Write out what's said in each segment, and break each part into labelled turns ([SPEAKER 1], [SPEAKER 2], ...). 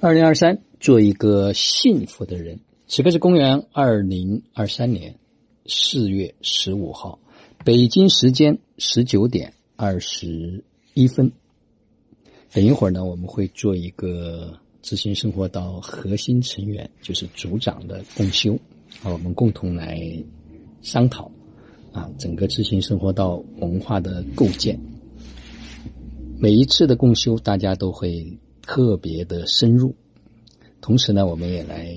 [SPEAKER 1] 二零二三，做一个幸福的人。此刻是公元二零二三年四月十五号，北京时间十九点二十一分。等一会儿呢，我们会做一个知行生活道核心成员，就是组长的共修啊，我们共同来商讨啊，整个知行生活道文化的构建。每一次的共修，大家都会。特别的深入，同时呢，我们也来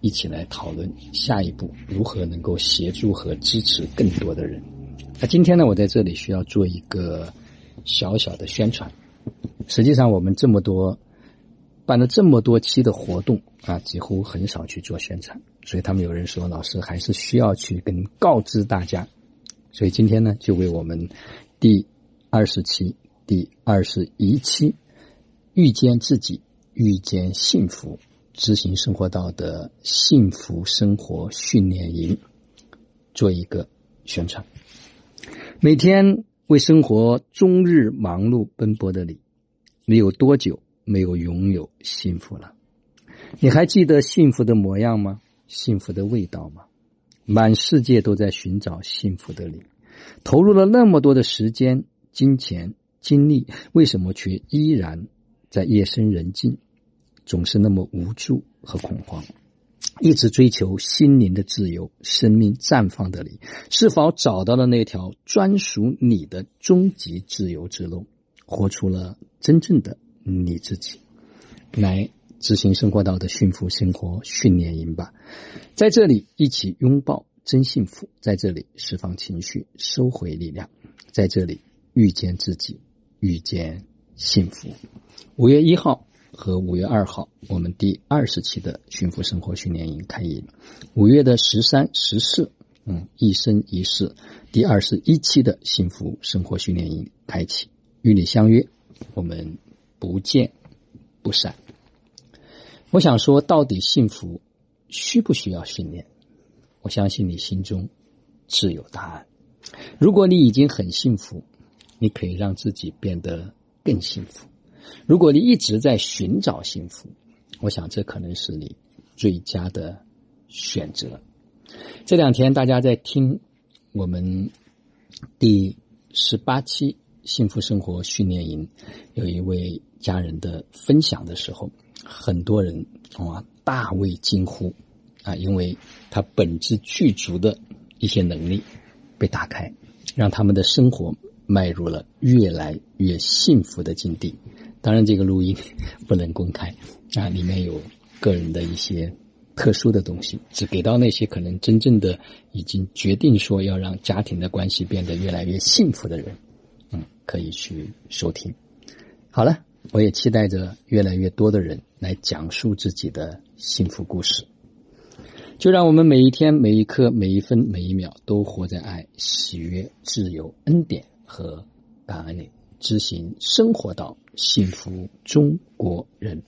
[SPEAKER 1] 一起来讨论下一步如何能够协助和支持更多的人。那今天呢，我在这里需要做一个小小的宣传。实际上，我们这么多办了这么多期的活动啊，几乎很少去做宣传，所以他们有人说，老师还是需要去跟告知大家。所以今天呢，就为我们第二十期、第二十一期。遇见自己，遇见幸福，执行生活道的幸福生活训练营，做一个宣传。每天为生活终日忙碌奔波的你，你有多久没有拥有幸福了？你还记得幸福的模样吗？幸福的味道吗？满世界都在寻找幸福的你，投入了那么多的时间、金钱、精力，为什么却依然？在夜深人静，总是那么无助和恐慌，一直追求心灵的自由、生命绽放的你，是否找到了那条专属你的终极自由之路，活出了真正的你自己？来执行生活道的幸福生活训练营吧，在这里一起拥抱真幸福，在这里释放情绪，收回力量，在这里遇见自己，遇见幸福。五月一号和五月二号，我们第二十期的幸福生活训练营开营。五月的十三、十四，嗯，一生一世，第二十一期的幸福生活训练营开启，与你相约，我们不见不散。我想说，到底幸福需不需要训练？我相信你心中自有答案。如果你已经很幸福，你可以让自己变得更幸福。如果你一直在寻找幸福，我想这可能是你最佳的选择。这两天大家在听我们第十八期幸福生活训练营有一位家人的分享的时候，很多人啊大为惊呼啊，因为他本质具足的一些能力被打开，让他们的生活迈入了越来越幸福的境地。当然，这个录音 不能公开啊，里面有个人的一些特殊的东西，只给到那些可能真正的已经决定说要让家庭的关系变得越来越幸福的人，嗯，可以去收听。好了，我也期待着越来越多的人来讲述自己的幸福故事。就让我们每一天、每一刻、每一分、每一秒都活在爱、喜悦、自由、恩典和感恩你。执行生活到幸福中国人。